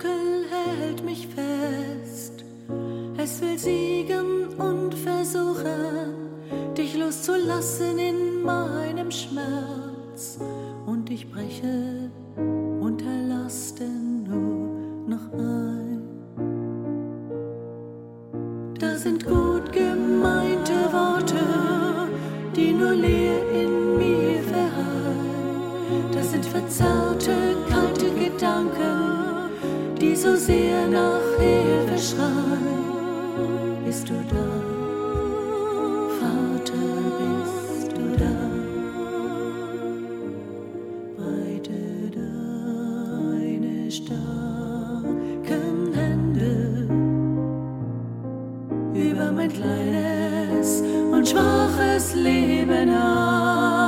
Dunkel hält mich fest. Es will siegen und versuchen, dich loszulassen in meinem Schmerz. Und ich breche unter Lasten nur noch ein. Da sind gut gemeinte Worte, die nur leer in mir verhallen. Das sind verzerrte, kalte Gedanken, die so sehr nach Hilfe schreien. Bist du da? Vater, bist du da? Breite deine starken Hände über mein kleines und schwaches Leben aus.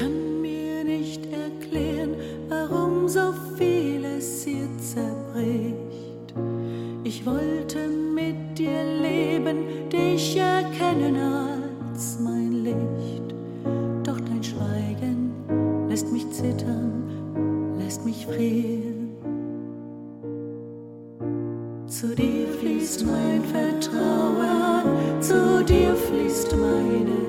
Kann mir nicht erklären, warum so vieles hier zerbricht. Ich wollte mit dir leben, dich erkennen als mein Licht. Doch dein Schweigen lässt mich zittern, lässt mich frieren. Zu dir fließt mein Vertrauen, zu dir fließt meine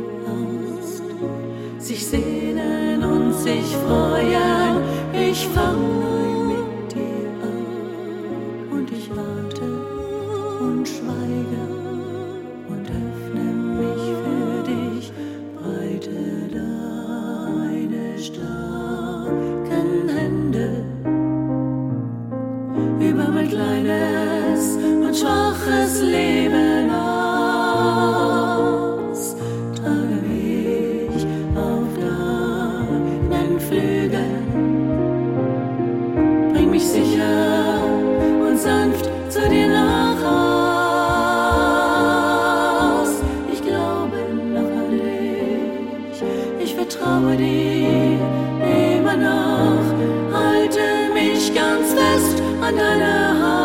sich freuen, ich fange mit dir an. Und ich warte und schweige und öffne mich für dich, breite deine starken Hände über mein kleines und schwaches Leben ganz fest an deiner